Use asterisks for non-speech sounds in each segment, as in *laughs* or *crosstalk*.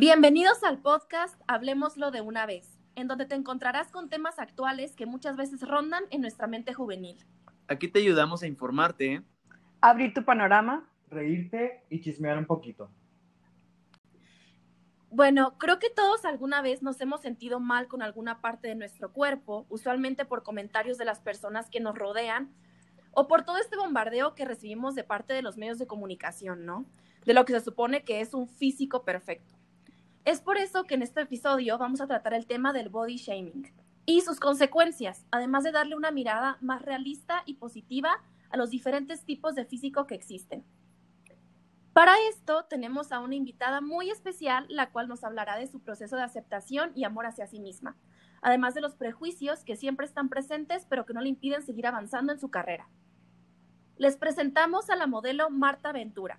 Bienvenidos al podcast Hablemoslo de una vez, en donde te encontrarás con temas actuales que muchas veces rondan en nuestra mente juvenil. Aquí te ayudamos a informarte, abrir tu panorama, reírte y chismear un poquito. Bueno, creo que todos alguna vez nos hemos sentido mal con alguna parte de nuestro cuerpo, usualmente por comentarios de las personas que nos rodean o por todo este bombardeo que recibimos de parte de los medios de comunicación, ¿no? De lo que se supone que es un físico perfecto. Es por eso que en este episodio vamos a tratar el tema del body shaming y sus consecuencias, además de darle una mirada más realista y positiva a los diferentes tipos de físico que existen. Para esto tenemos a una invitada muy especial, la cual nos hablará de su proceso de aceptación y amor hacia sí misma, además de los prejuicios que siempre están presentes pero que no le impiden seguir avanzando en su carrera. Les presentamos a la modelo Marta Ventura.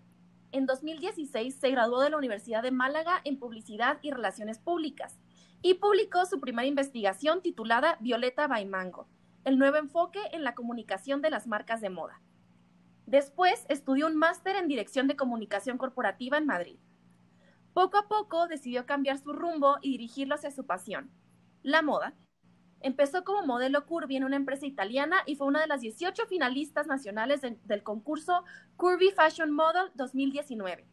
En 2016 se graduó de la Universidad de Málaga en Publicidad y Relaciones Públicas y publicó su primera investigación titulada Violeta Baimango, el nuevo enfoque en la comunicación de las marcas de moda. Después estudió un máster en Dirección de Comunicación Corporativa en Madrid. Poco a poco decidió cambiar su rumbo y dirigirlo hacia su pasión, la moda. Empezó como modelo curvy en una empresa italiana y fue una de las 18 finalistas nacionales del concurso Curvy Fashion Model 2019.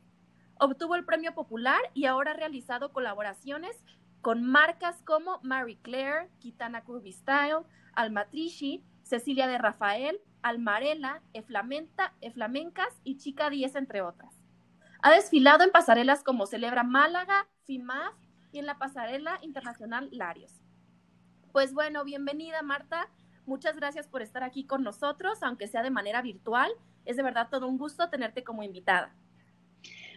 Obtuvo el premio popular y ahora ha realizado colaboraciones con marcas como Marie Claire, Kitana Curvy Style, Almatrici, Cecilia de Rafael, Almarela, Eflamenta, Eflamencas y Chica 10, entre otras. Ha desfilado en pasarelas como Celebra Málaga, FIMAF y en la pasarela internacional Larios. Pues bueno, bienvenida Marta. Muchas gracias por estar aquí con nosotros, aunque sea de manera virtual. Es de verdad todo un gusto tenerte como invitada.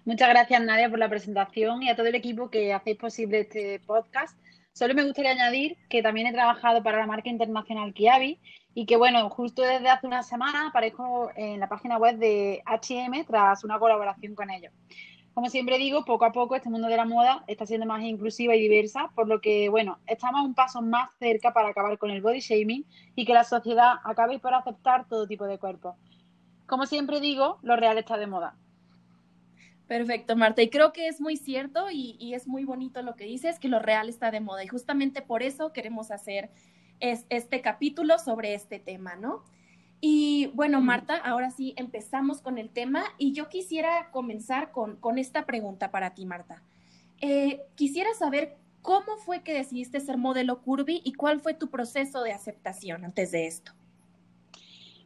Muchas gracias Nadia por la presentación y a todo el equipo que hacéis posible este podcast. Solo me gustaría añadir que también he trabajado para la marca internacional Kiabi y que bueno, justo desde hace una semana aparezco en la página web de HM tras una colaboración con ellos. Como siempre digo, poco a poco este mundo de la moda está siendo más inclusiva y diversa, por lo que bueno, estamos un paso más cerca para acabar con el body shaming y que la sociedad acabe por aceptar todo tipo de cuerpos. Como siempre digo, lo real está de moda. Perfecto, Marta. Y creo que es muy cierto y, es muy bonito lo que dices, que lo real está de moda. Y justamente por eso queremos hacer es este capítulo sobre este tema, ¿no? Y bueno, Marta, ahora sí empezamos con el tema y yo quisiera comenzar con, con esta pregunta para ti, Marta. Eh, quisiera saber cómo fue que decidiste ser modelo curvy y cuál fue tu proceso de aceptación antes de esto.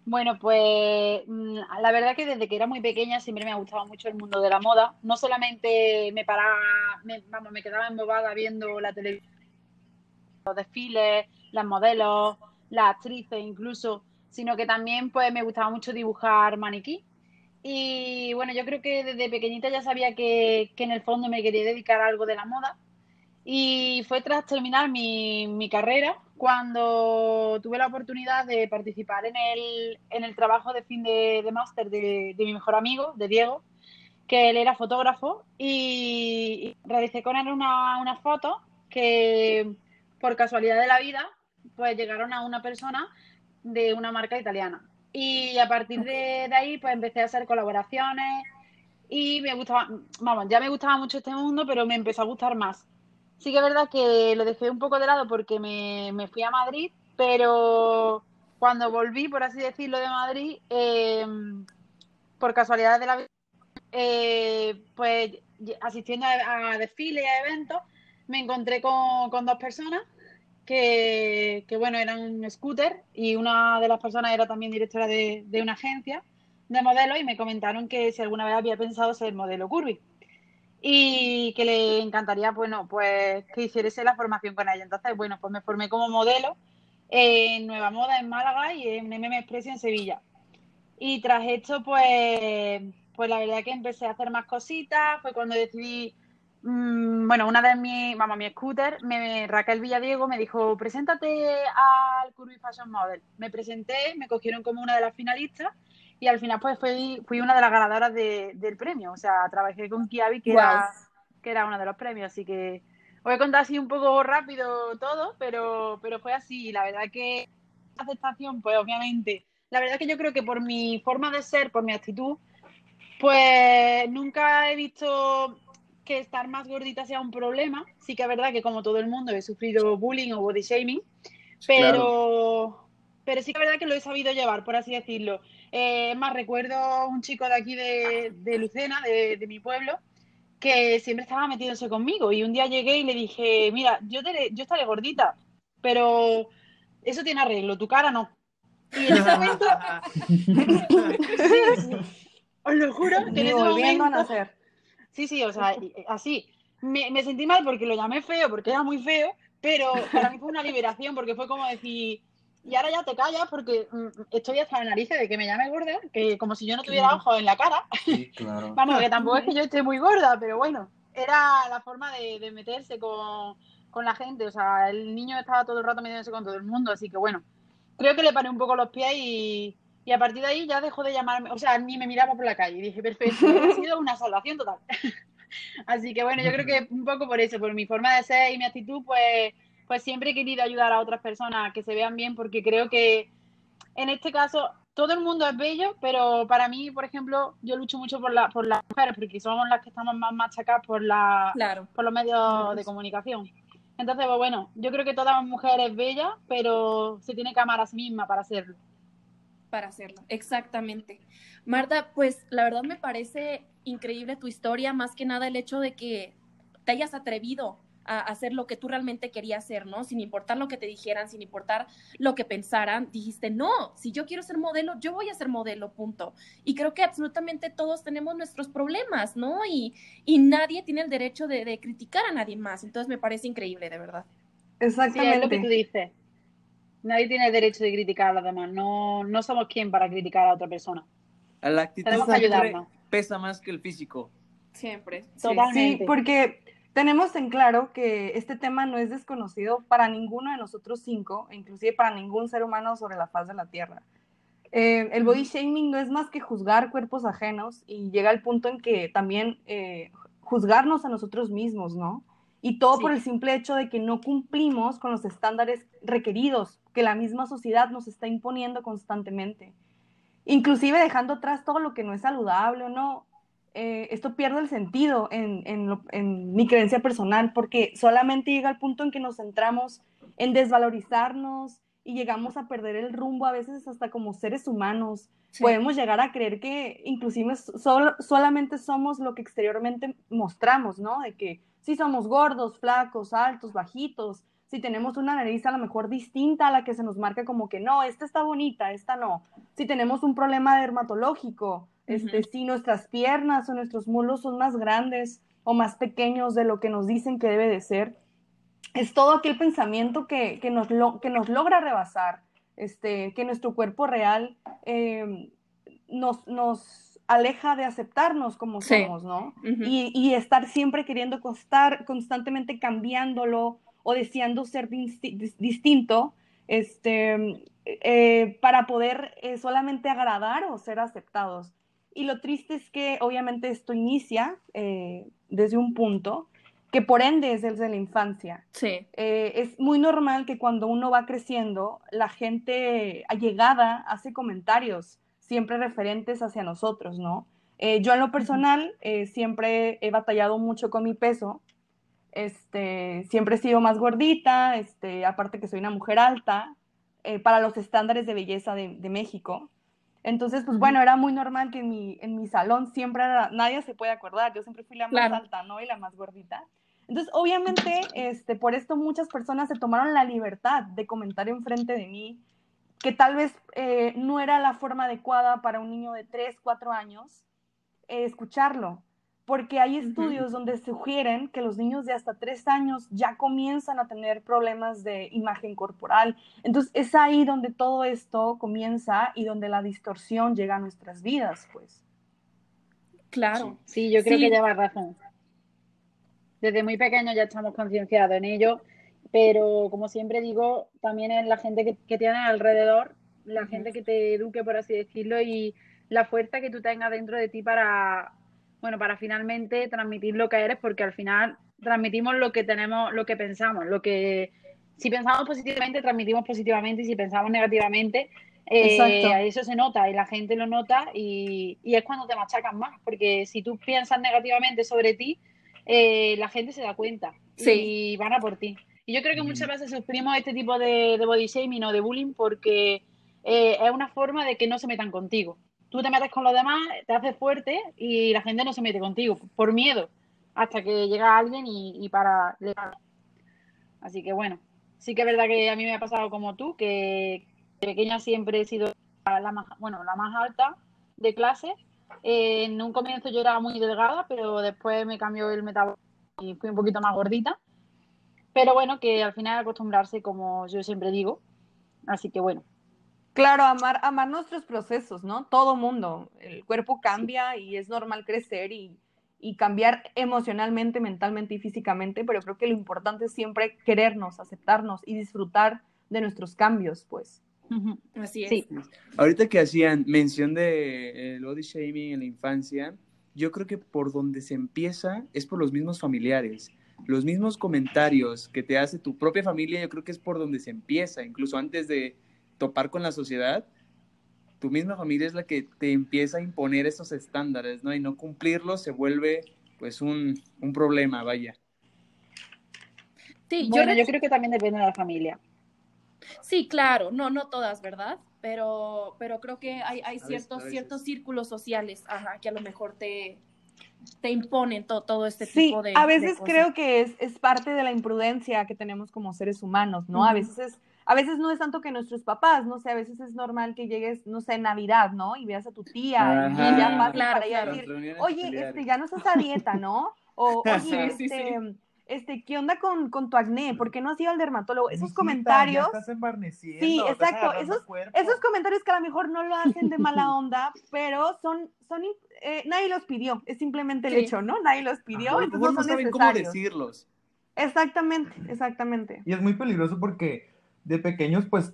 Bueno, pues mm, la verdad que desde que era muy pequeña siempre me ha gustado mucho el mundo de la moda. No solamente me paraba, me, vamos, me quedaba embobada viendo la televisión, los desfiles, las modelos, las actrices incluso, sino que también pues me gustaba mucho dibujar maniquí. Y bueno, yo creo que desde pequeñita ya sabía que, en el fondo me quería dedicar a algo de la moda. Y fue tras terminar mi, mi carrera cuando tuve la oportunidad de participar en el, en el trabajo de fin de, de máster de, de mi mejor amigo, de Diego, que él era fotógrafo, y, realicé con él una, una foto que por casualidad de la vida pues llegaron a una persona de una marca italiana. Y a partir de, ahí, pues empecé a hacer colaboraciones y me gustaba, vamos, ya me gustaba mucho este mundo, pero me empezó a gustar más. Sí que es verdad que lo dejé un poco de lado porque me, fui a Madrid, pero cuando volví, por así decirlo, de Madrid, eh, por casualidad de la vida, eh, pues asistiendo a, desfiles y a eventos, me encontré con, con dos personas que, bueno, eran un scooter y una de las personas era también directora de, una agencia de modelos y me comentaron que si alguna vez había pensado ser modelo curvy y que le encantaría, bueno, pues que hiciese la formación con ella. Entonces, bueno, pues me formé como modelo en Nueva Moda en Málaga y en MM Express en Sevilla. Y tras esto, pues, pues la verdad que empecé a hacer más cositas, fue cuando decidí Mm, bueno, una de mis, vamos, mi scooter, me, Raquel Villadiego me dijo, preséntate al Curvy Fashion Model. Me presenté, me cogieron como una de las finalistas y al final pues fui, fui una de las ganadoras del premio. O sea, trabajé con Kiabi, que, era, que era uno de los premios. Así que voy a contar así un poco rápido todo, pero, pero fue así. La verdad que la aceptación, pues obviamente, la verdad que yo creo que por mi forma de ser, por mi actitud, pues nunca he visto que estar más gordita sea un problema. Sí que es verdad que como todo el mundo he sufrido bullying o body shaming, pero, pero sí que es verdad que lo he sabido llevar, por así decirlo. Eh, es más, recuerdo un chico de aquí de, de Lucena, de, de mi pueblo, que siempre estaba metiéndose conmigo y un día llegué y le dije, mira, yo, te, yo estaré gordita, pero eso tiene arreglo, tu cara no. Y en ese momento, *laughs* *laughs* os lo juro, que en ese a nacer. Sí, sí, o sea, así, me, me sentí mal porque lo llamé feo, porque era muy feo, pero para mí fue una liberación porque fue como decir, y ahora ya te callas porque mm, estoy hasta la nariz de que me llame gorda, que como si yo no tuviera Claro. ojos en la cara, Sí, claro. *laughs* Vamos, que tampoco es que yo esté muy gorda, pero bueno, era la forma de, de meterse con, con la gente. O sea, el niño estaba todo el rato metiéndose con todo el mundo, así que bueno, creo que le paré un poco los pies y, y a partir de ahí ya dejó de llamarme. O sea, ni me miraba por la calle. Y dije, perfecto, ha *laughs* sido una salvación total. *laughs* así que bueno, yo creo que un poco por eso, por mi forma de ser y mi actitud, pues, pues siempre he querido ayudar a otras personas a que se vean bien, porque creo que en este caso todo el mundo es bello, pero para mí, por ejemplo, yo lucho mucho por, la, por las mujeres, porque somos las que estamos más machacadas por, la, Claro. por los medios de comunicación. Entonces, pues bueno, yo creo que toda mujer es bella, pero se tiene que amar a sí misma para hacerlo. Para hacerlo. Exactamente. Marta, pues la verdad me parece increíble tu historia, más que nada el hecho de que te hayas atrevido a hacer lo que tú realmente querías hacer, ¿no? Sin importar lo que te dijeran, sin importar lo que pensaran, dijiste, no, si yo quiero ser modelo, yo voy a ser modelo, punto. Y creo que absolutamente todos tenemos nuestros problemas, ¿no? Y, y nadie tiene el derecho de, de criticar a nadie más. Entonces me parece increíble, de verdad. Sí, es lo que tú Exactamente. dices. Nadie tiene el derecho de criticar a los demás. No, no somos quien para criticar a otra persona. La actitud Tenemos que siempre ayudarnos. pesa más que el físico. Siempre. Totalmente. Sí, porque tenemos en claro que este tema no es desconocido para ninguno de nosotros cinco, e inclusive para ningún ser humano sobre la faz de la Tierra. Eh, el body shaming no es más que juzgar cuerpos ajenos y llega al punto en que también eh, juzgarnos a nosotros mismos, ¿no? Y todo por el simple hecho de que no cumplimos con los estándares requeridos que la misma sociedad nos está imponiendo constantemente. Inclusive dejando atrás todo lo que no es saludable o no, eh, esto pierde el sentido en, en lo- en mi creencia personal, porque solamente llega al punto en que nos centramos en desvalorizarnos y llegamos a perder el rumbo a veces hasta como seres humanos. Sí. Podemos llegar a creer que inclusive sol- solamente somos lo que exteriormente mostramos, ¿no? De que si somos gordos, flacos, altos, bajitos, si tenemos una nariz a lo mejor distinta a la que se nos marca como que no, esta está bonita, esta no. Si tenemos un problema dermatológico, este, Ujú. si nuestras piernas o nuestros muslos son más grandes o más pequeños de lo que nos dicen que debe de ser, es todo aquel pensamiento que, que, nos, lo- que nos logra rebasar, este, que nuestro cuerpo real eh, nos, nos aleja de aceptarnos como Sí. somos, ¿no? Y, y estar siempre queriendo costar, constantemente cambiándolo o deseando ser disti- dis- distinto, este, eh, para poder eh, solamente agradar o ser aceptados. Y lo triste es que obviamente esto inicia eh, desde un punto que por ende es desde la infancia. Sí. Eh, es muy normal que cuando uno va creciendo, la gente allegada hace comentarios siempre referentes hacia nosotros, ¿no? Eh, yo en lo personal eh, siempre he batallado mucho con mi peso, este, siempre he sido más gordita, este, aparte que soy una mujer alta, para los estándares de belleza de, de México. Entonces, pues bueno, era muy normal que en mi, en mi salón siempre era, nadie se puede acordar, yo siempre fui la más Claro. alta, ¿no? Y la más gordita. Entonces, obviamente, este, por esto muchas personas se tomaron la libertad de comentar enfrente de mí que tal vez eh, no era la forma adecuada para un niño de 3, 4 años eh, escucharlo, porque hay estudios donde sugieren que los niños de hasta 3 años ya comienzan a tener problemas de imagen corporal. Entonces, es ahí donde todo esto comienza y donde la distorsión llega a nuestras vidas, pues. Claro. Sí, yo creo Sí. que llevas razón. Desde muy pequeños ya estamos concienciados en ello, pero como siempre digo, también es la gente que, que tienes alrededor, la gente que te eduque, por así decirlo, y la fuerza que tú tengas dentro de ti para, bueno, para finalmente transmitir lo que eres, porque al final transmitimos lo que tenemos, lo que pensamos, lo que si pensamos positivamente, transmitimos positivamente, y si pensamos negativamente, eh, eso se nota y la gente lo nota y, y es cuando te machacan más, porque si tú piensas negativamente sobre ti, eh, la gente se da cuenta Sí. y van a por ti. Y yo creo que muchas veces sufrimos este tipo de, de body shaming o de bullying porque eh, es una forma de que no se metan contigo. Tú te metes con los demás, te haces fuerte y la gente no se mete contigo por miedo hasta que llega alguien y, y para. Así que bueno, sí que es verdad que a mí me ha pasado como tú, que de pequeña siempre he sido la más, bueno, la más alta de clase. Eh, en un comienzo yo era muy delgada, pero después me cambió el metabolismo y fui un poquito más gordita. Pero bueno, que al final acostumbrarse, como yo siempre digo. Así que bueno, Claro, amar, amar nuestros procesos, ¿no? Todo mundo. El cuerpo cambia y es normal crecer y, y cambiar emocionalmente, mentalmente y físicamente, pero creo que lo importante es siempre querernos, aceptarnos y disfrutar de nuestros cambios, pues. Así es. sí, Ahorita que hacían mención de el body shaming en la infancia, yo creo que por donde se empieza es por los mismos familiares. Los mismos comentarios que te hace tu propia familia, yo creo que es por donde se empieza, incluso antes de topar con la sociedad, tu misma familia es la que te empieza a imponer esos estándares, ¿no? Y no cumplirlos se vuelve pues un, un problema, vaya. Sí, yo bueno, yo creo que también depende de la familia. Sí, claro, no, no todas, ¿verdad? Pero, pero creo que hay, ciertos, veces. ciertos círculos sociales, ajá, que a lo mejor te, te imponen to- todo este Sí, tipo de a de veces cosas. creo que es, es parte de la imprudencia que tenemos como seres humanos, ¿no? A veces es, a veces no es tanto que nuestros papás, no sé, a veces es normal que llegues, no sé, en Navidad, ¿no? Y veas a tu tía y Ajá. ya Claro, para ella claro. decir, oye, este, ya no estás a dieta, ¿no? O, *laughs* oye, Sí, sí, este, este, ¿qué onda con, con tu acné? ¿Por qué no has ido al dermatólogo? Esos Mijita, comentarios, Ya estás embarneciendo, Sí, exacto, esos- esos comentarios que a lo mejor no lo hacen de mala *laughs* onda, pero son, son, eh, nadie los pidió, es simplemente el Sí. hecho, ¿no? Nadie los pidió, A lo entonces no saben cómo decirlos. Exactamente, exactamente. Y es muy peligroso porque de pequeños, pues,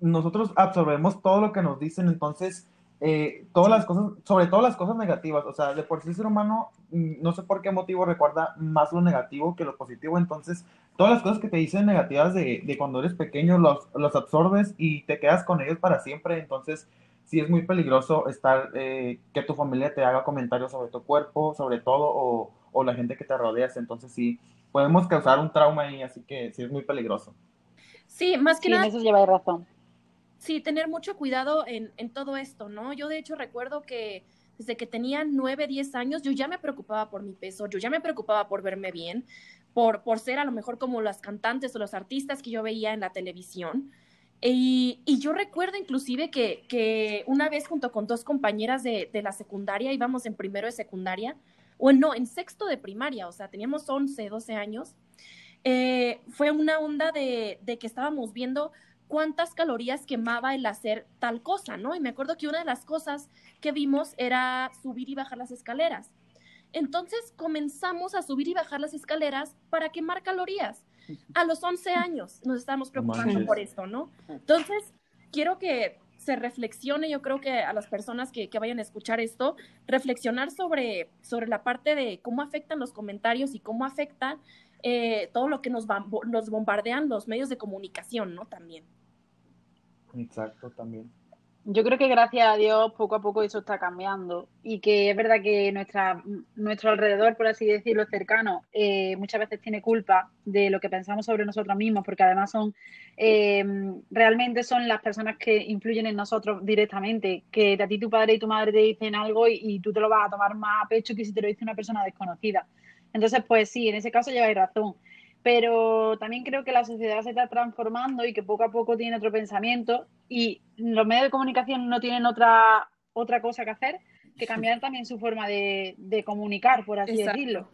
nosotros absorbemos todo lo que nos dicen, entonces, eh, todas las cosas, sobre todo las cosas negativas, o sea, de por sí el ser humano, mm, no sé por qué motivo recuerda más lo negativo que lo positivo, entonces, todas las cosas que te dicen negativas de, de cuando eres pequeño, los, los absorbes y te quedas con ellos para siempre, entonces, sí es muy peligroso estar, eh, que tu familia te haga comentarios sobre tu cuerpo, sobre todo, o, o la gente que te rodeas, entonces sí, podemos causar un trauma ahí, así que sí es muy peligroso. Sí, más que Sí, en nada, eso razón. sí, tener mucho cuidado en, en todo esto, ¿no? Yo de hecho recuerdo que desde que tenía 9, 10 años, yo ya me preocupaba por mi peso, yo ya me preocupaba por verme bien, por, por ser a lo mejor como las cantantes o los artistas que yo veía en la televisión. Y, y yo recuerdo inclusive que, que una vez junto con dos compañeras de, de la secundaria, íbamos en primero de secundaria, o no, en sexto de primaria, o sea, teníamos 11, 12 años, eh, fue una onda de, de que estábamos viendo cuántas calorías quemaba el hacer tal cosa, ¿no? Y me acuerdo que una de las cosas que vimos era subir y bajar las escaleras. Entonces comenzamos a subir y bajar las escaleras para quemar calorías. A los 11 años nos estábamos preocupando por esto, ¿no? Entonces, quiero que se reflexione, yo creo que a las personas que, que vayan a escuchar esto, reflexionar sobre, sobre la parte de cómo afectan los comentarios y cómo afecta eh, todo lo que nos, bombardean los medios de comunicación, ¿no? También. Exacto, también. Yo creo que gracias a Dios poco a poco eso está cambiando y que es verdad que nuestra, nuestro alrededor, por así decirlo, cercano, eh, muchas veces tiene culpa de lo que pensamos sobre nosotros mismos, porque además son eh, realmente son las personas que influyen en nosotros directamente, que a ti tu padre y tu madre te dicen algo y, y tú te lo vas a tomar más a pecho que si te lo dice una persona desconocida. Entonces, pues sí, en ese caso lleváis razón pero también creo que la sociedad se está transformando y que poco a poco tiene otro pensamiento y los medios de comunicación no tienen otra, otra cosa que hacer que cambiar también su forma de, de comunicar, por así Exacto. decirlo.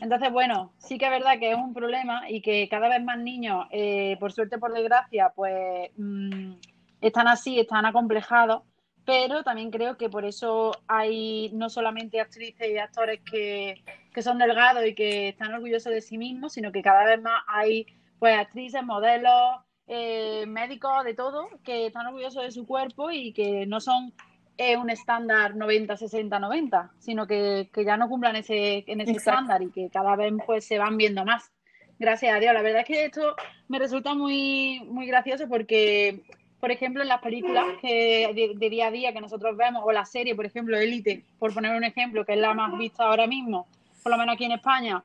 Entonces, bueno, sí que es verdad que es un problema y que cada vez más niños, eh, por suerte, por desgracia, pues mm, están así, están acomplejados, pero también creo que por eso hay no solamente actrices y actores que, que son delgados y que están orgullosos de sí mismos, sino que cada vez más hay pues actrices, modelos, eh, médicos, de todo, que están orgullosos de su cuerpo y que no son eh, un estándar 90, 60, 90, sino que, que ya no cumplan ese, en ese Exacto. estándar y que cada vez pues se van viendo más. Gracias a Dios. La verdad es que esto me resulta muy, muy gracioso porque, por ejemplo, en las películas que de, de día a día que nosotros vemos, o la serie, por ejemplo, Elite, por poner un ejemplo, que es la más vista ahora mismo, por lo menos aquí en España,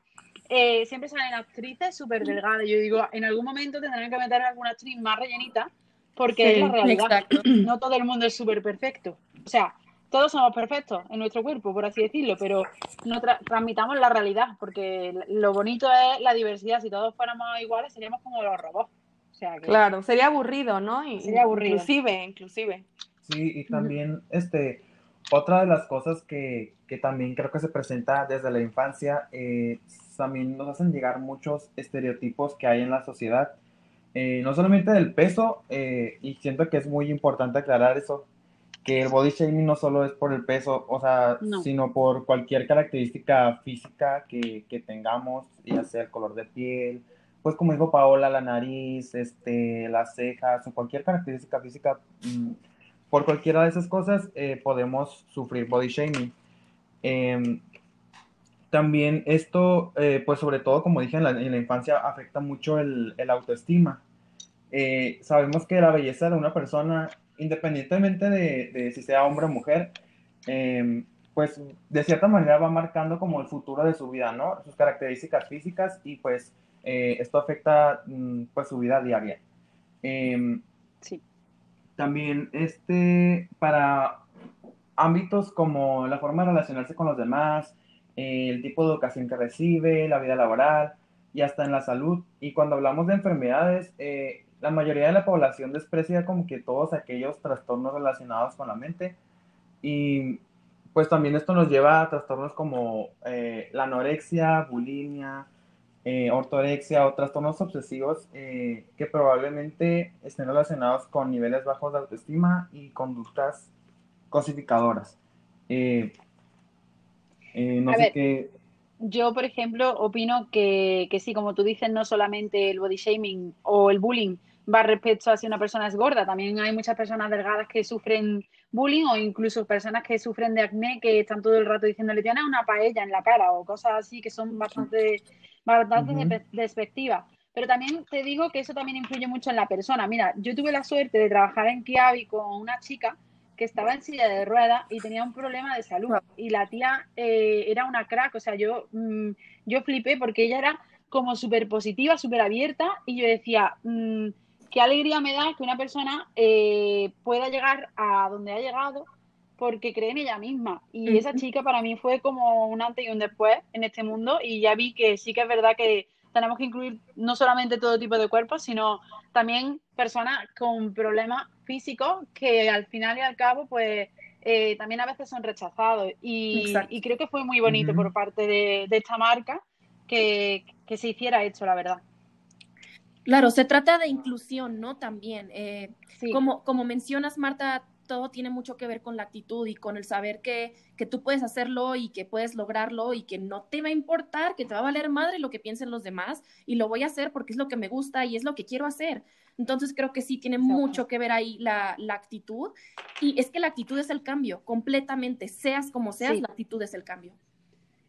eh, siempre salen actrices súper delgadas. Yo digo, en algún momento tendrán que meter alguna actriz más rellenita porque es la realidad. *clears throat* No todo el mundo es súper perfecto. O sea, todos somos perfectos en nuestro cuerpo, por así decirlo, pero no transmitamos la realidad, porque lo bonito es la diversidad. Si todos fuéramos iguales, seríamos como los robots. Claro, sería aburrido, ¿no? sería aburrido. Inclusive, inclusive. Sí, y también, este, otra de las cosas que, que también creo que se presenta desde la infancia, eh, también nos hacen llegar muchos estereotipos que hay en la sociedad, eh, no solamente del peso, eh, y siento que es muy importante aclarar eso, que el body shaming no solo es por el peso, o sea, sino por cualquier característica física que, que, tengamos, ya sea el color de piel, pues como dijo Paola, la nariz, este, las cejas o cualquier característica física, mm, por cualquiera de esas cosas eh, podemos sufrir body shaming. Em, también esto, eh, pues sobre todo, como dije, en la, infancia afecta mucho el, el autoestima. Eh, sabemos que la belleza de una persona, independientemente de, de si sea hombre o mujer, em, pues de cierta manera va marcando como el futuro de su vida, ¿no? Sus características físicas y pues eh, esto afecta mm, pues su vida diaria. Em, sí. También este, para ámbitos como la forma de relacionarse con los demás, el tipo de educación que recibe, la vida laboral y hasta en la salud. Y cuando hablamos de enfermedades, eh, la mayoría de la población desprecia como que todos aquellos trastornos relacionados con la mente. Y pues también esto nos lleva a trastornos como eh, la anorexia, bulimia, eh, ortorexia o trastornos obsesivos eh, que probablemente estén relacionados con niveles bajos de autoestima y conductas cosificadoras. Eh, no sé qué. Yo, por ejemplo, opino que, que sí, como tú dices, no solamente el body shaming o el bullying va respecto a si una persona es gorda, también hay muchas personas delgadas que sufren bullying o incluso personas que sufren de acné que están todo el rato diciéndole tienes una paella en la cara o cosas así que son bastante bastante despectiva. Pero también te digo que eso también influye mucho en la persona. Mira, yo tuve la suerte de trabajar en Kiabi con una chica que estaba en silla de ruedas y tenía un problema de salud. Y la tía eh, era una crack, o sea, yo, mm, yo flipé porque ella era como súper positiva, súper abierta y yo decía, mm, qué alegría me da que una persona eh, pueda llegar a donde ha llegado porque cree en ella misma. Y esa chica para mí fue como un antes y un después en este mundo y ya vi que sí que es verdad que tenemos que incluir no solamente todo tipo de cuerpos, sino también personas con problemas físicos que al final y al cabo pues eh, también a veces son rechazados. Y, creo que fue muy bonito por parte de, esta marca que, se hiciera esto, la verdad. Claro, se trata de inclusión, ¿no? También. Eh, como, como mencionas, Marta, todo tiene mucho que ver con la actitud y con el saber que, que tú puedes hacerlo y que puedes lograrlo y que no te va a importar, que te va a valer madre lo que piensen los demás y lo voy a hacer porque es lo que me gusta y es lo que quiero hacer. Entonces creo que sí tiene mucho que ver ahí la, la, actitud y es que la actitud es el cambio, completamente, seas como seas, la actitud es el cambio.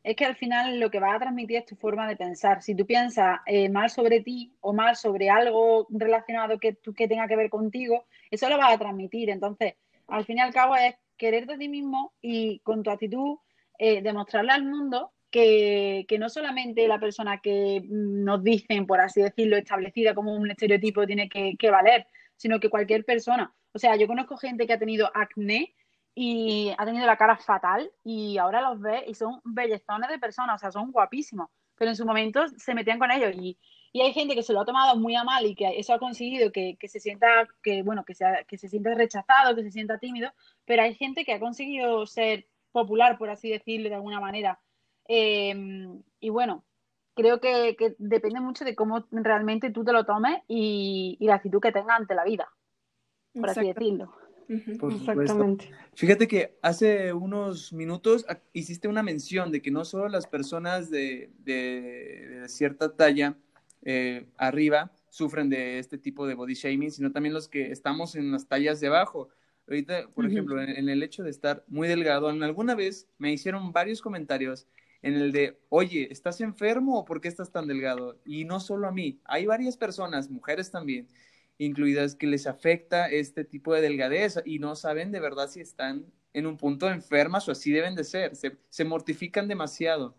Es que al final lo que va a transmitir es tu forma de pensar. Si tú piensas eh, mal sobre ti o mal sobre algo relacionado que, que tenga que ver contigo, eso lo va a transmitir. Entonces, al fin y al cabo es quererte a ti mismo y con tu actitud eh, demostrarle al mundo que, no solamente la persona que nos dicen, por así decirlo, establecida como un estereotipo tiene que, valer, sino que cualquier persona. O sea, yo conozco gente que ha tenido acné y ha tenido la cara fatal y ahora los ve y son bellezones de personas, o sea, son guapísimos, pero en su momento se metían con ellos y y hay gente que se lo ha tomado muy a mal y que eso ha conseguido que, se sienta, que bueno, que, sea, que se sienta rechazado, que se sienta tímido, pero hay gente que ha conseguido ser popular, por así decirlo de alguna manera. Em, y bueno, creo que, depende mucho de cómo realmente tú te lo tomes y, la actitud que tengas ante la vida, por así decirlo. Exactamente. Fíjate que hace unos minutos hiciste una mención de que no solo las personas de, de cierta talla eh, arriba sufren de este tipo de body shaming, sino también los que estamos en las tallas de abajo. Ahorita, por ejemplo, en, el hecho de estar muy delgado, en alguna vez me hicieron varios comentarios en el de, oye, ¿estás enfermo o por qué estás tan delgado? Y no solo a mí, hay varias personas, mujeres también, incluidas, que les afecta este tipo de delgadez y no saben de verdad si están en un punto enfermas o así deben de ser, se, se mortifican demasiado.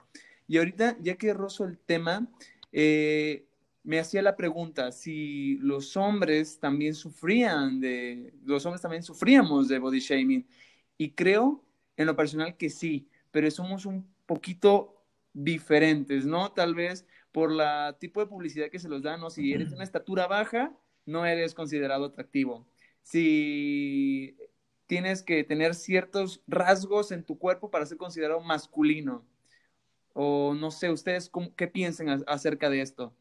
Y ahorita, ya que rozo el tema, eh, me hacía la pregunta si los hombres también sufrían de, los hombres también sufríamos de body shaming. Y creo, en lo personal, que sí, pero somos un poquito diferentes, ¿no? Tal vez por la tipo de publicidad que se los dan, ¿no? Si eres de una estatura baja, no eres considerado atractivo. Si tienes que tener ciertos rasgos en tu cuerpo para ser considerado masculino. O no sé, ustedes qué piensan acerca de esto.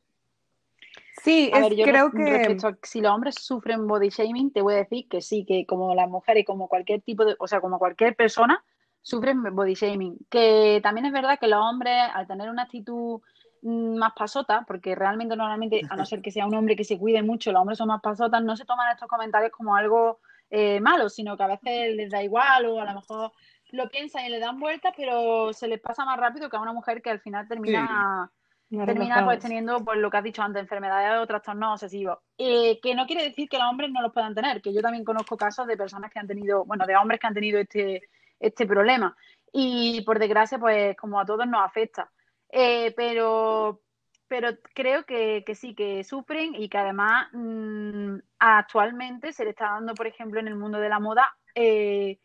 Sí, creo que si los hombres sufren body shaming, te voy a decir que sí, que como las mujeres y como cualquier tipo de, o sea, como cualquier persona, sufren body shaming. Que también es verdad que los hombres, al tener una actitud más pasota, porque realmente normalmente, a no *laughs* ser que sea un hombre que se cuide mucho, los hombres son más pasotas, no se toman estos comentarios como algo eh, malo, sino que a veces les da igual o a lo mejor lo piensan y le dan vueltas, pero se les pasa más rápido que a una mujer que al final termina termina pues teniendo pues lo que has dicho antes, enfermedades o trastornos obsesivos. Eh, que no quiere decir que los hombres no los puedan tener, que yo también conozco casos de personas que han tenido, bueno, de hombres que han tenido este, este problema. Y por desgracia, pues como a todos nos afecta. Eh, pero, pero creo que, sí, que sufren y que además mm, actualmente se le está dando, por ejemplo, en el mundo de la moda, eh,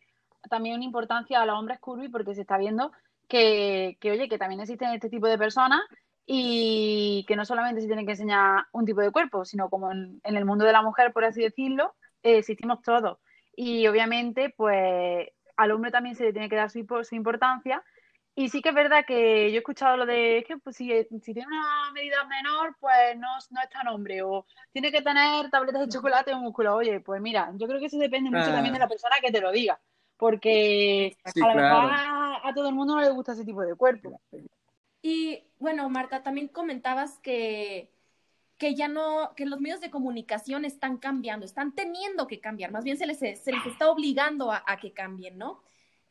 también una importancia a los hombres curvy porque se está viendo que, que, oye, que también existen este tipo de personas y que no solamente se tiene que enseñar un tipo de cuerpo, sino como en, el mundo de la mujer, por así decirlo, eh, existimos todos. Y obviamente, pues al hombre también se le tiene que dar su, importancia. Y sí que es verdad que yo he escuchado lo de que pues, si, si, tiene una medida menor, pues no, no es tan hombre. O tiene que tener tabletas de chocolate o músculo. Oye, pues mira, yo creo que eso depende mucho también de la persona que te lo diga. Porque a lo mejor a, a, todo el mundo no le gusta ese tipo de cuerpo. Y bueno, Marta, también comentabas que, que ya no, que los medios de comunicación están cambiando, están teniendo que cambiar, más bien se les, se les está obligando a, que cambien, ¿no?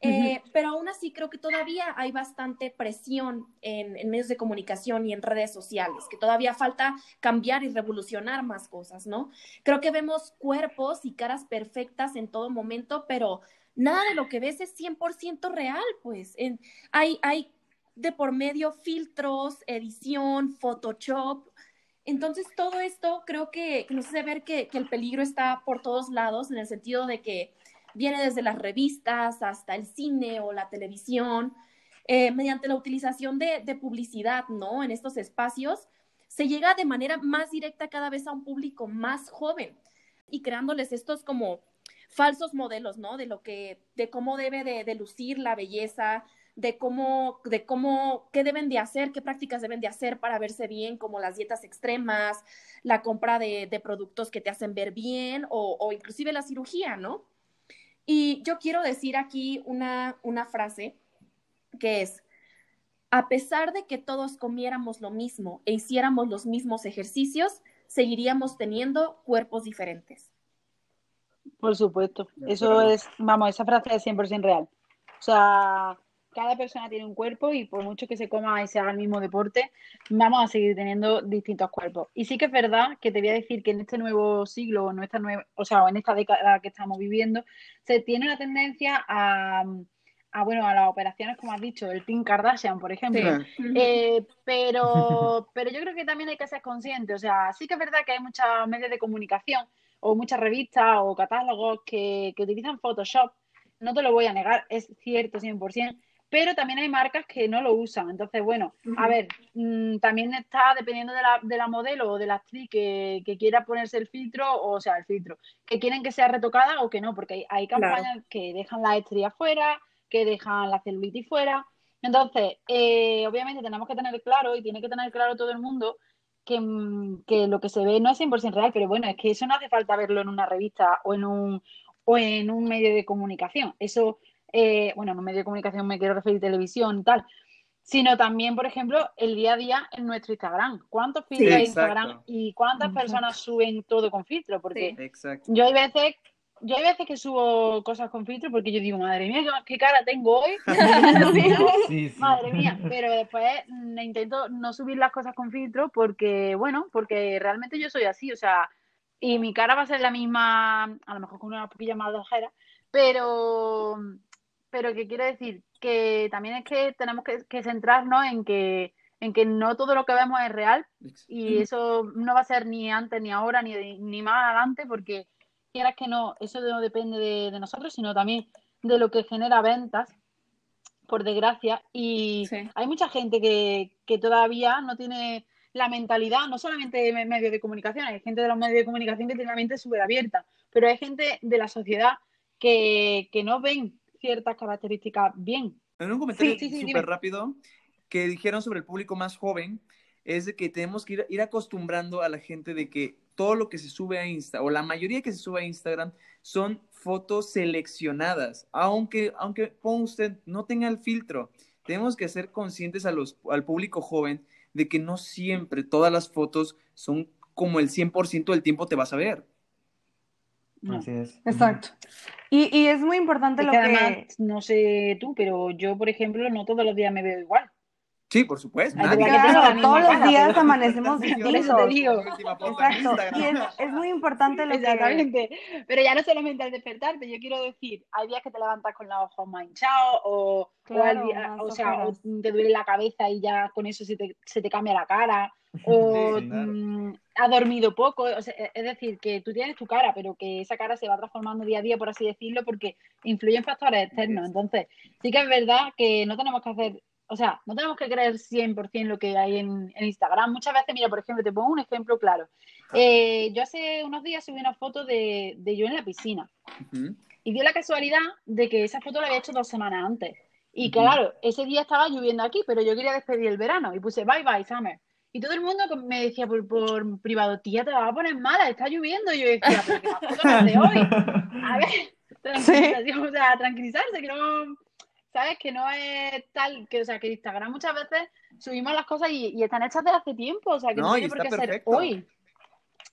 Eh, pero aún así creo que todavía hay bastante presión en, en, medios de comunicación y en redes sociales, que todavía falta cambiar y revolucionar más cosas, ¿no? Creo que vemos cuerpos y caras perfectas en todo momento, pero nada de lo que ves es 100% real, pues. En, hay, hay de por medio filtros, edición, Photoshop. Entonces, todo esto creo que, nos hace ver que, el peligro está por todos lados, en el sentido de que viene desde las revistas hasta el cine o la televisión, eh, mediante la utilización de, publicidad, ¿no? En estos espacios, se llega de manera más directa cada vez a un público más joven y creándoles estos como falsos modelos, ¿no? De lo que, de cómo debe de, lucir la belleza, de cómo, de cómo, qué deben de hacer, qué prácticas deben de hacer para verse bien, como las dietas extremas, la compra de, productos que te hacen ver bien o, inclusive la cirugía, ¿no? Y yo quiero decir aquí una, una frase que es, a pesar de que todos comiéramos lo mismo e hiciéramos los mismos ejercicios, seguiríamos teniendo cuerpos diferentes. Por supuesto, eso es, vamos, esa frase es 100% real. O sea, cada persona tiene un cuerpo y por mucho que se coma y se haga el mismo deporte, vamos a seguir teniendo distintos cuerpos. Y sí que es verdad que te voy a decir que en este nuevo siglo, en esta nueva, o sea, en esta década que estamos viviendo, se tiene una tendencia a, bueno, a las operaciones, como has dicho, el Team Kardashian, por ejemplo. Eh, pero, pero yo creo que también hay que ser consciente. O sea, sí que es verdad que hay muchos medios de comunicación o muchas revistas o catálogos que, que utilizan Photoshop. No te lo voy a negar, es cierto 100%, pero también hay marcas que no lo usan. Entonces, bueno, a ver, mm, también está dependiendo de la, de la modelo o de la actriz que, quiera ponerse el filtro, o sea, el filtro, que quieren que sea retocada o que no, porque hay, campañas que dejan la estría fuera, que dejan la celulitis fuera. Entonces, eh, obviamente tenemos que tener claro y tiene que tener claro todo el mundo que, mm, que, lo que se ve no es 100% real, pero bueno, es que eso no hace falta verlo en una revista o en un, o en un medio de comunicación. Eso eh, bueno, en un medio de comunicación me quiero referir televisión y tal, sino también, por ejemplo, el día a día en nuestro Instagram. ¿Cuántos filtros hay en Instagram y cuántas personas suben todo con filtro? Porque yo hay veces yo hay veces que subo cosas con filtro porque yo digo, madre mía, qué cara tengo hoy. *laughs* *laughs* Madre mía, pero después mm, intento no subir las cosas con filtro porque, bueno, porque realmente yo soy así, o sea, y mi cara va a ser la misma, a lo mejor con una poquilla más ojera, pero pero que quiero decir que también es que tenemos que, centrarnos en que en que no todo lo que vemos es real y eso no va a ser ni antes ni ahora ni, ni más adelante porque quieras que no, eso no depende de, nosotros, sino también de lo que genera ventas, por desgracia. Y hay mucha gente que, que todavía no tiene la mentalidad, no solamente de medios de comunicación, hay gente de los medios de comunicación que tiene la mente súper abierta, pero hay gente de la sociedad que, no ven ciertas características bien. En un comentario súper rápido que dijeron sobre el público más joven, es de que tenemos que ir, ir, acostumbrando a la gente de que todo lo que se sube a Insta, o la mayoría que se sube a Instagram, son fotos seleccionadas, aunque, aunque usted no tenga el filtro. Tenemos que ser conscientes a los, al público joven de que no siempre todas las fotos son como el 100% del tiempo te vas a ver. Así es. Exacto. Y, y es muy importante lo que, además, no sé tú, pero yo, por ejemplo, no todos los días me veo igual. Sí, por supuesto. todos los días amanecemos distintos. Exacto. Y es, muy importante lo Exactamente. Pero ya no solamente al despertarte, yo quiero decir, hay días que te levantas con los ojos manchados o, o, sea, te duele la cabeza y ya con eso se te, se te cambia la cara *laughs* o mm, ha dormido poco, o sea, es decir, que tú tienes tu cara, pero que esa cara se va transformando día a día, por así decirlo, porque influyen factores externos. Entonces, sí que es verdad que no tenemos que hacer o sea, no tenemos que creer 100% lo que hay en, Instagram. Muchas veces, mira, por ejemplo, te pongo un ejemplo claro. Eh, yo hace unos días subí una foto de, yo en la piscina y dio la casualidad de que esa foto la había hecho dos semanas antes. Y claro, ese día estaba lloviendo aquí, pero yo quería despedir el verano y puse bye bye summer. Y todo el mundo me decía por, por privado, tía, te vas a poner mala, está lloviendo. Y yo decía, pero que la foto no es de hoy. A ver, *laughs* o sea, tranquilizarse, que no ¿sabes? Que no es tal, que, o sea, que Instagram muchas veces subimos las cosas y, están hechas de hace tiempo, o sea, que no, tiene por qué ser hoy.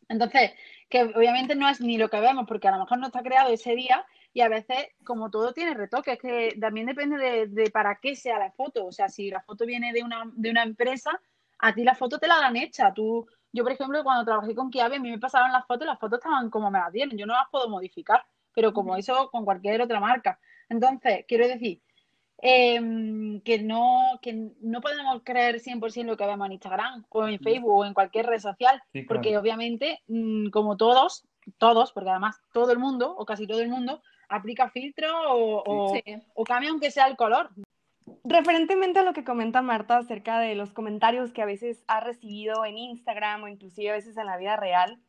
Entonces, que obviamente no es ni lo que vemos, porque a lo mejor no está creado ese día y a veces, como todo tiene retoques, que también depende de, para qué sea la foto. O sea, si la foto viene de una, de una empresa, a ti la foto te la dan hecha. Tú, yo, por ejemplo, cuando trabajé con Kiabi, a mí me pasaron las fotos, las fotos estaban como me las dieron, yo no las puedo modificar, pero como eso con cualquier otra marca. Entonces, quiero decir Em, que, no, que no podemos creer 100% lo que vemos en Instagram o en Facebook o en cualquier red social, porque obviamente, mm, como todos, todos, porque además todo el mundo o casi todo el mundo aplica filtro o, o, cambia aunque sea el color. Referentemente a lo que comenta Marta acerca de los comentarios que a veces ha recibido en Instagram o inclusive a veces en la vida real,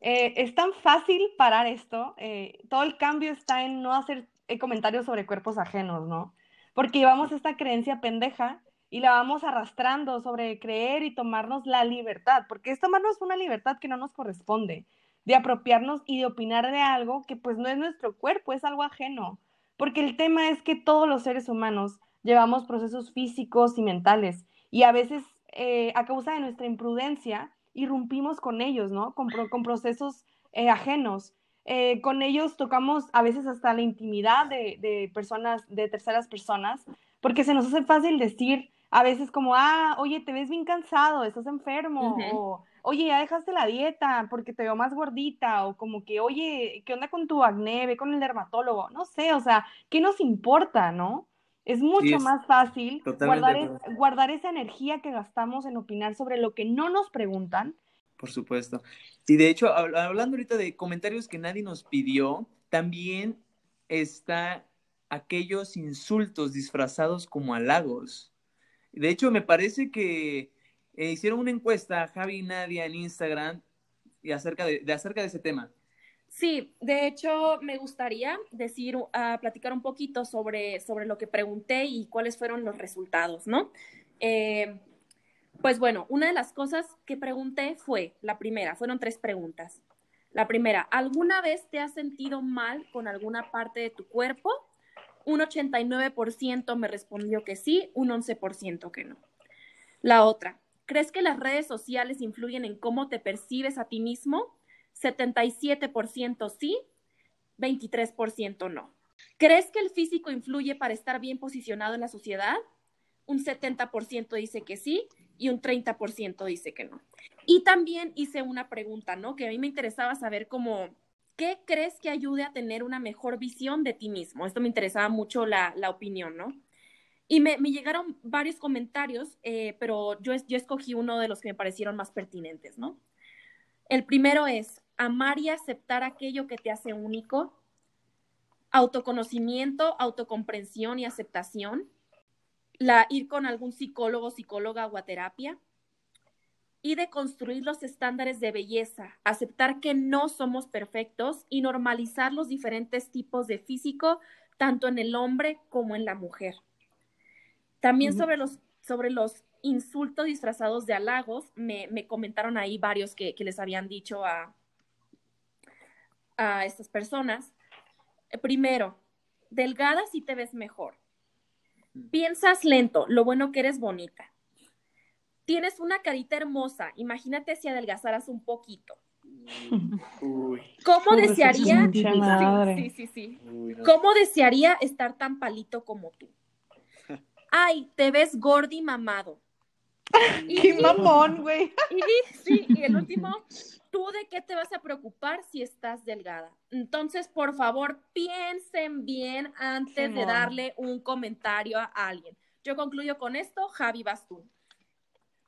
eh, es tan fácil parar esto. Eh, todo el cambio está en no hacer eh, comentarios sobre cuerpos ajenos, ¿no? Porque llevamos esta creencia pendeja y la vamos arrastrando sobre creer y tomarnos la libertad, porque es tomarnos una libertad que no nos corresponde, de apropiarnos y de opinar de algo que pues no es nuestro cuerpo, es algo ajeno, porque el tema es que todos los seres humanos llevamos procesos físicos y mentales y a veces eh, a causa de nuestra imprudencia irrumpimos con ellos, ¿no? Con, con procesos eh, ajenos eh, con ellos tocamos a veces hasta la intimidad de, personas, de terceras personas, porque se nos hace fácil decir a veces como, ah, oye, te ves bien cansado, estás enfermo, o oye, ya dejaste la dieta porque te veo más gordita, o como que, oye, ¿qué onda con tu acné? Ve con el dermatólogo, no sé, o sea, ¿qué nos importa, no? Es mucho más fácil guardar, guardar esa energía que gastamos en opinar sobre lo que no nos preguntan por supuesto. Y de hecho, hablando ahorita de comentarios que nadie nos pidió, también está aquellos insultos disfrazados como halagos. De hecho, me parece que eh, hicieron una encuesta, Javi y Nadia, en Instagram, y acerca de, acerca de ese tema. Sí, de hecho, me gustaría decir, uh, platicar un poquito sobre, sobre lo que pregunté y cuáles fueron los resultados, ¿no? Eh, pues bueno, una de las cosas que pregunté fue, la primera, fueron tres preguntas. La primera, ¿alguna vez te has sentido mal con alguna parte de tu cuerpo? Un 89% me respondió que sí, un 11% que no. La otra, ¿crees que las redes sociales influyen en cómo te percibes a ti mismo? 77% sí, 23% no. ¿Crees que el físico influye para estar bien posicionado en la sociedad? Un 70% dice que sí y un 30% dice que no. Y también hice una pregunta, ¿no? Que a mí me interesaba saber cómo, ¿qué crees que ayude a tener una mejor visión de ti mismo? Esto me interesaba mucho la, opinión, ¿no? Y me, llegaron varios comentarios, eh, pero yo, yo escogí uno de los que me parecieron más pertinentes, ¿no? El primero es amar y aceptar aquello que te hace único, autoconocimiento, autocomprensión y aceptación, la, ir con algún psicólogo, psicóloga o a terapia, y de construir los estándares de belleza, aceptar que no somos perfectos y normalizar los diferentes tipos de físico, tanto en el hombre como en la mujer. También sobre, los, sobre los insultos disfrazados de halagos, me, comentaron ahí varios que, les habían dicho a, a estas personas. Primero, delgada si te ves mejor. Piensas lento, lo bueno que eres bonita tienes una carita hermosa, imagínate si adelgazaras un poquito. *laughs* ¿Cómo desearía? Sí, sí, sí. ¿Cómo desearía estar tan palito como tú? Ay, te ves gordi mamado. *laughs* ¡Qué mamón, *laughs* güey! Y, sí, y el último, ¿tú de qué te vas a preocupar si estás delgada? Entonces, por favor, piensen bien antes de darle un comentario a alguien. Yo concluyo con esto, Javi, vas tú.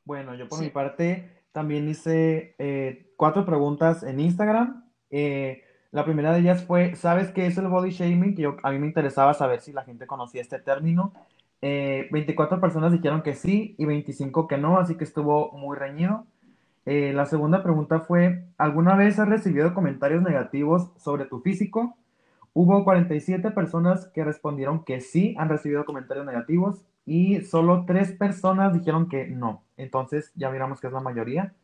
Bueno, yo por mi parte también hice eh, cuatro preguntas en Instagram. Eh, la primera de ellas fue, ¿sabes qué es el body shaming? Que yo, a mí me interesaba saber si la gente conocía este término. 24 eh, personas dijeron que sí y 25 que no, así que estuvo muy reñido. la segunda pregunta fue, ¿alguna vez has recibido comentarios negativos sobre tu físico? Hubo 47 personas que respondieron que sí han recibido comentarios negativos y solo tres personas dijeron que no. Entonces ya miramos que es la mayoría.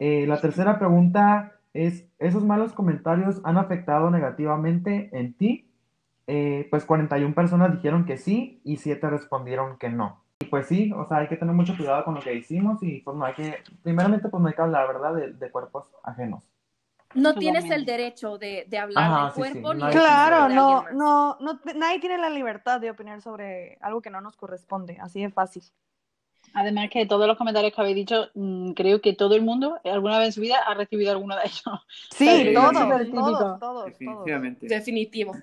Eh, la tercera pregunta es, ¿esos malos comentarios han afectado negativamente en ti? Eh, pues 41 personas dijeron que sí y 7 respondieron que no. Y pues sí, o sea, hay que tener mucho cuidado con lo que hicimos y pues no hay que, primeramente pues no hay que hablar, ¿verdad?, de cuerpos ajenos no tienes el derecho de, hablar del cuerpo ni Claro, no, no, no, nadie tiene la libertad de opinar sobre algo que no nos corresponde, así de fácil. Además que todos los comentarios que habéis dicho, mm, creo que todo el mundo alguna vez en su vida ha recibido alguno de ellos. Sí, *laughs* todos, todos, Definitivamente. Definitivo.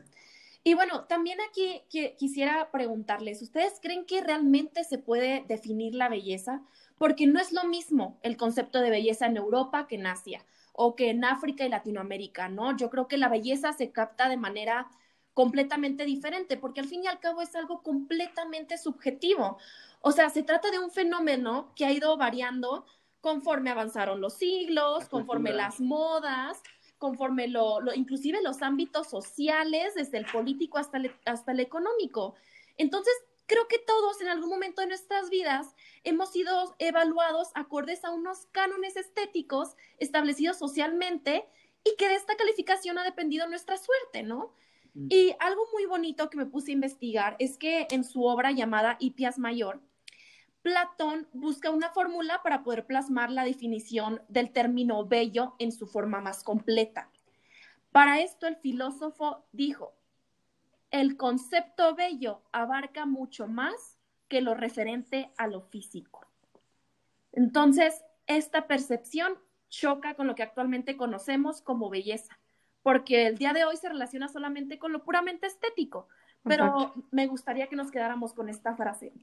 Y bueno, también aquí quisiera preguntarles, ¿ustedes creen que realmente se puede definir la belleza? Porque no es lo mismo el concepto de belleza en Europa que en Asia o que en África y Latinoamérica, ¿no? Yo creo que la belleza se capta de manera completamente diferente, porque al fin y al cabo es algo completamente subjetivo. O sea, se trata de un fenómeno que ha ido variando conforme avanzaron los siglos, conforme las modas, conforme lo, inclusive los ámbitos sociales, desde el político hasta hasta el económico. Entonces, creo que todos en algún momento de nuestras vidas hemos sido evaluados acordes a unos cánones estéticos establecidos socialmente y que de esta calificación ha dependido nuestra suerte, ¿no? Mm. Y algo muy bonito que me puse a investigar es que en su obra llamada Hipias Mayor, Platón busca una fórmula para poder plasmar la definición del término bello en su forma más completa. Para esto el filósofo dijo, el concepto bello abarca mucho más que lo referente a lo físico. Entonces, esta percepción choca con lo que actualmente conocemos como belleza, porque el día de hoy se relaciona solamente con lo puramente estético, pero me gustaría que nos quedáramos con esta frase.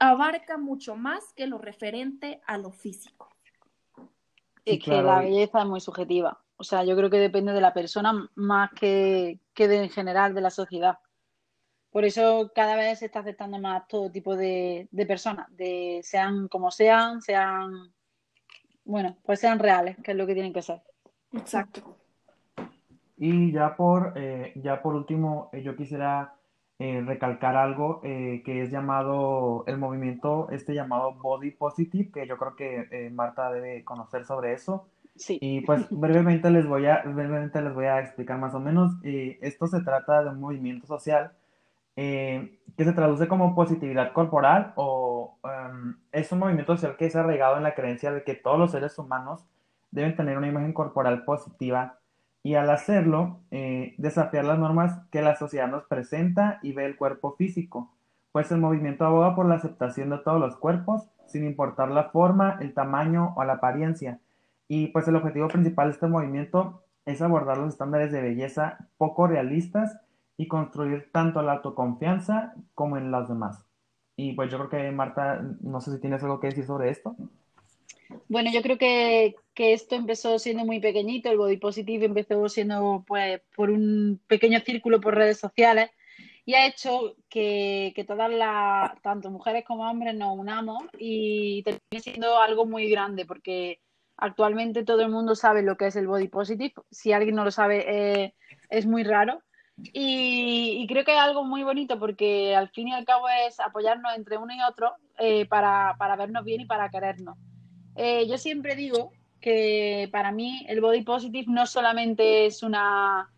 Abarca mucho más que lo referente a lo físico. Es que la belleza es muy subjetiva. O sea, yo creo que depende de la persona más que, que de, en general de la sociedad. Por eso cada vez se está aceptando más todo tipo de, personas, de sean como sean, sean, bueno, pues sean reales, que es lo que tienen que ser. Exacto. Y ya por, eh, ya por último, eh, yo quisiera eh, recalcar algo que es llamado el movimiento, este llamado Body Positive, que yo creo que Marta debe conocer sobre eso. Sí. Y pues *laughs* brevemente les voy a, brevemente les voy a explicar más o menos. esto se trata de un movimiento social eh, que se traduce como positividad corporal o em, es un movimiento social que se ha arraigado en la creencia de que todos los seres humanos deben tener una imagen corporal positiva y al hacerlo eh, desafiar las normas que la sociedad nos presenta y ve el cuerpo físico, pues el movimiento aboga por la aceptación de todos los cuerpos sin importar la forma, el tamaño o la apariencia. Y pues el objetivo principal de este movimiento es abordar los estándares de belleza poco realistas y construir tanto la autoconfianza como en las demás. Y pues yo creo que Marta, no sé si tienes algo que decir sobre esto. Bueno, yo creo que, que, esto empezó siendo muy pequeñito, el body positive empezó siendo pues por un pequeño círculo por redes sociales y ha hecho que, que todas las, tanto mujeres como hombres, nos unamos y termine siendo algo muy grande porque actualmente todo el mundo sabe lo que es el body positive. Si alguien no lo sabe, eh, es muy raro. Y, creo que es algo muy bonito porque al fin y al cabo es apoyarnos entre uno y otro eh, para, para, vernos bien y para querernos. Eh, yo siempre digo que para mí el body positive no solamente es una,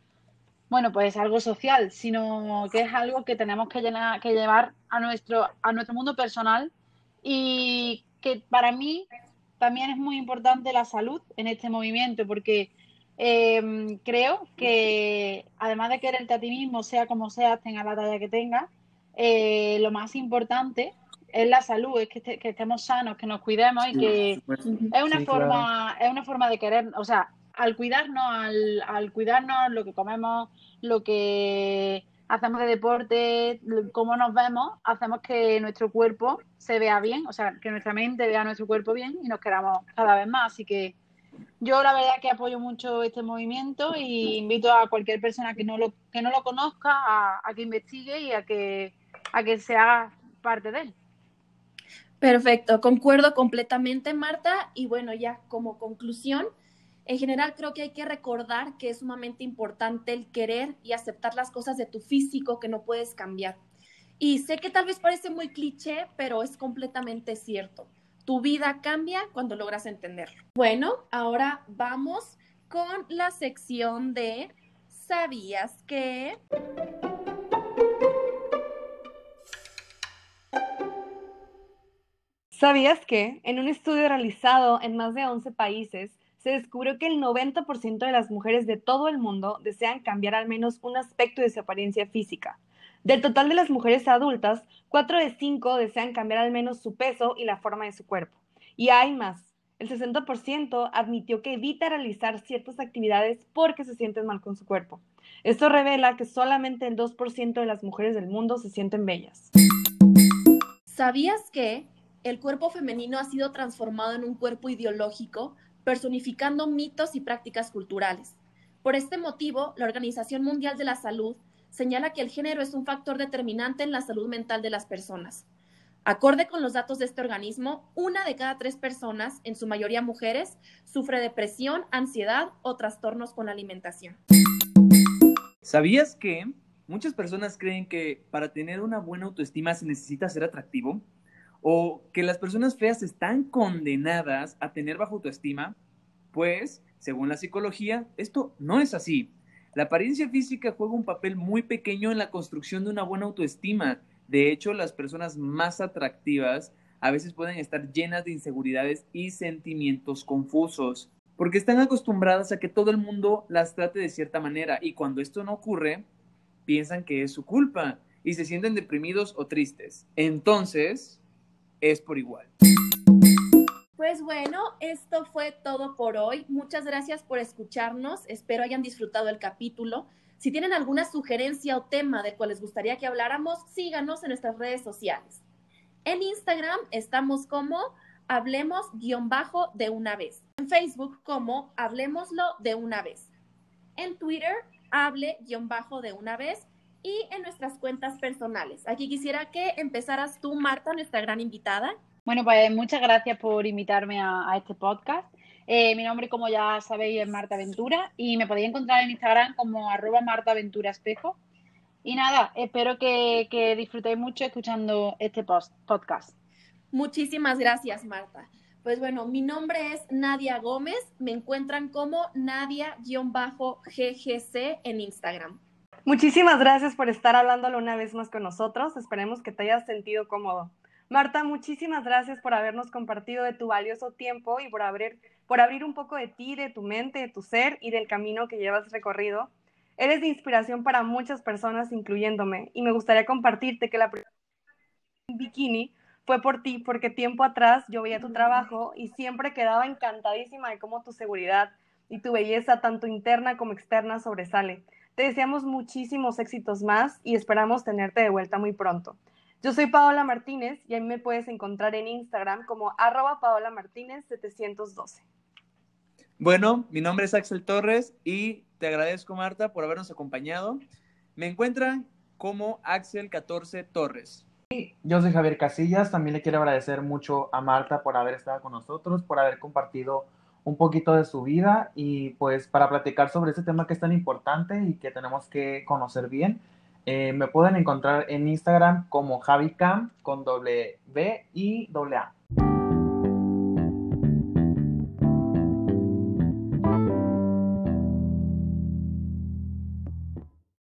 bueno, pues algo social, sino que es algo que tenemos que, llenar, que llevar a nuestro, a nuestro mundo personal y que para mí también es muy importante la salud en este movimiento porque eh, creo que además de quererte a ti mismo, sea como sea, tenga la talla que tenga, eh, lo más importante es la salud, es que, que, estemos sanos, que nos cuidemos y que es una sí, forma, claro. es una forma de querer, o sea, al cuidarnos, al, al, cuidarnos lo que comemos, lo que hacemos de deporte, cómo nos vemos, hacemos que nuestro cuerpo se vea bien, o sea, que nuestra mente vea nuestro cuerpo bien y nos queramos cada vez más. Así que yo la verdad que apoyo mucho este movimiento y invito a cualquier persona que no lo, que no lo conozca a, a que investigue y a que, a que se haga parte de él. Perfecto, concuerdo completamente, Marta. Y bueno, ya como conclusión, en general creo que hay que recordar que es sumamente importante el querer y aceptar las cosas de tu físico que no puedes cambiar. Y sé que tal vez parece muy cliché, pero es completamente cierto. Tu vida cambia cuando logras entenderlo. Bueno, ahora vamos con la sección de ¿Sabías que? ¿Sabías que en un estudio realizado en más de 11 países se descubrió que el 90% de las mujeres de todo el mundo desean cambiar al menos un aspecto de su apariencia física? Del total de las mujeres adultas, 4 de 5 desean cambiar al menos su peso y la forma de su cuerpo. Y hay más. El 60% admitió que evita realizar ciertas actividades porque se sienten mal con su cuerpo. Esto revela que solamente el 2% de las mujeres del mundo se sienten bellas. ¿Sabías que el cuerpo femenino ha sido transformado en un cuerpo ideológico, personificando mitos y prácticas culturales? Por este motivo, la Organización Mundial de la Salud señala que el género es un factor determinante en la salud mental de las personas. Acorde con los datos de este organismo, una de cada tres personas, en su mayoría mujeres, sufre depresión, ansiedad o trastornos con la alimentación. ¿Sabías que muchas personas creen que para tener una buena autoestima se necesita ser atractivo? ¿O que las personas feas están condenadas a tener baja autoestima? Pues, según la psicología, esto no es así. La apariencia física juega un papel muy pequeño en la construcción de una buena autoestima. De hecho, las personas más atractivas a veces pueden estar llenas de inseguridades y sentimientos confusos, porque están acostumbradas a que todo el mundo las trate de cierta manera y cuando esto no ocurre, piensan que es su culpa y se sienten deprimidos o tristes. Entonces, es por igual. Pues bueno, esto fue todo por hoy. Muchas gracias por escucharnos. Espero hayan disfrutado el capítulo. Si tienen alguna sugerencia o tema del cual les gustaría que habláramos, síganos en nuestras redes sociales. En Instagram estamos como hablemos-bajo de una vez. En Facebook como hablemoslo de una vez. En Twitter, hable-bajo de una vez. Y en nuestras cuentas personales. Aquí quisiera que empezaras tú, Marta, nuestra gran invitada. Bueno, pues muchas gracias por invitarme a, a este podcast. Eh, mi nombre, como ya sabéis, es Marta Ventura y me podéis encontrar en Instagram como arroba Marta Ventura Espejo. Y nada, espero que, que disfrutéis mucho escuchando este post, podcast. Muchísimas gracias, Marta. Pues bueno, mi nombre es Nadia Gómez. Me encuentran como Nadia-GGC en Instagram. Muchísimas gracias por estar hablándolo una vez más con nosotros. Esperemos que te hayas sentido cómodo. Marta, muchísimas gracias por habernos compartido de tu valioso tiempo y por abrir, por abrir un poco de ti, de tu mente, de tu ser y del camino que llevas recorrido. Eres de inspiración para muchas personas, incluyéndome, y me gustaría compartirte que la primera bikini fue por ti, porque tiempo atrás yo veía tu trabajo y siempre quedaba encantadísima de cómo tu seguridad y tu belleza, tanto interna como externa, sobresale. Te deseamos muchísimos éxitos más y esperamos tenerte de vuelta muy pronto. Yo soy Paola Martínez y a mí me puedes encontrar en Instagram como arroba Paola Martínez 712. Bueno, mi nombre es Axel Torres y te agradezco, Marta, por habernos acompañado. Me encuentran como Axel 14 Torres. Yo soy Javier Casillas, también le quiero agradecer mucho a Marta por haber estado con nosotros, por haber compartido un poquito de su vida y pues para platicar sobre este tema que es tan importante y que tenemos que conocer bien. Eh, me pueden encontrar en Instagram como JaviCam con doble B y doble A.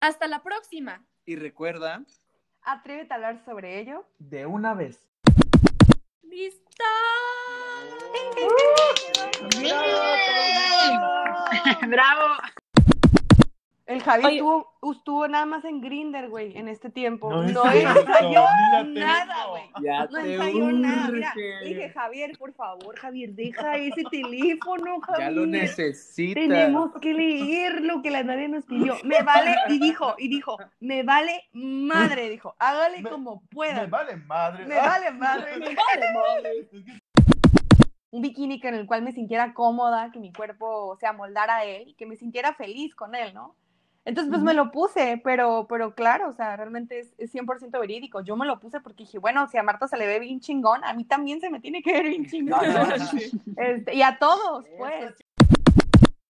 Hasta la próxima. Y recuerda, Atrévete a hablar sobre ello. De una vez. ¡Listo! ¡Bravo! El Javi Oye. estuvo, estuvo nada más en Grinder, güey, en este tiempo. No ensayó nada, güey. No ensayó nada. Mira, dije, Javier, por favor, Javier, deja ese teléfono, Javier. Ya lo necesitas. Tenemos que leer lo que la nadie nos pidió. Me vale, y dijo, y dijo, me vale madre, dijo, hágale Me- como Me pueda. vale madre. Me vale madre. *laughs* Un bikini que en el cual me sintiera cómoda, que mi cuerpo se amoldara a él y que me sintiera feliz con él, ¿no? Entonces, pues me lo puse, pero, pero claro, o sea, realmente es, es 100% verídico. Yo me lo puse porque dije, bueno, si a Marta se le ve bien chingón, a mí también se me tiene que ver bien chingón. ¿no? *laughs* Este, y a todos, pues.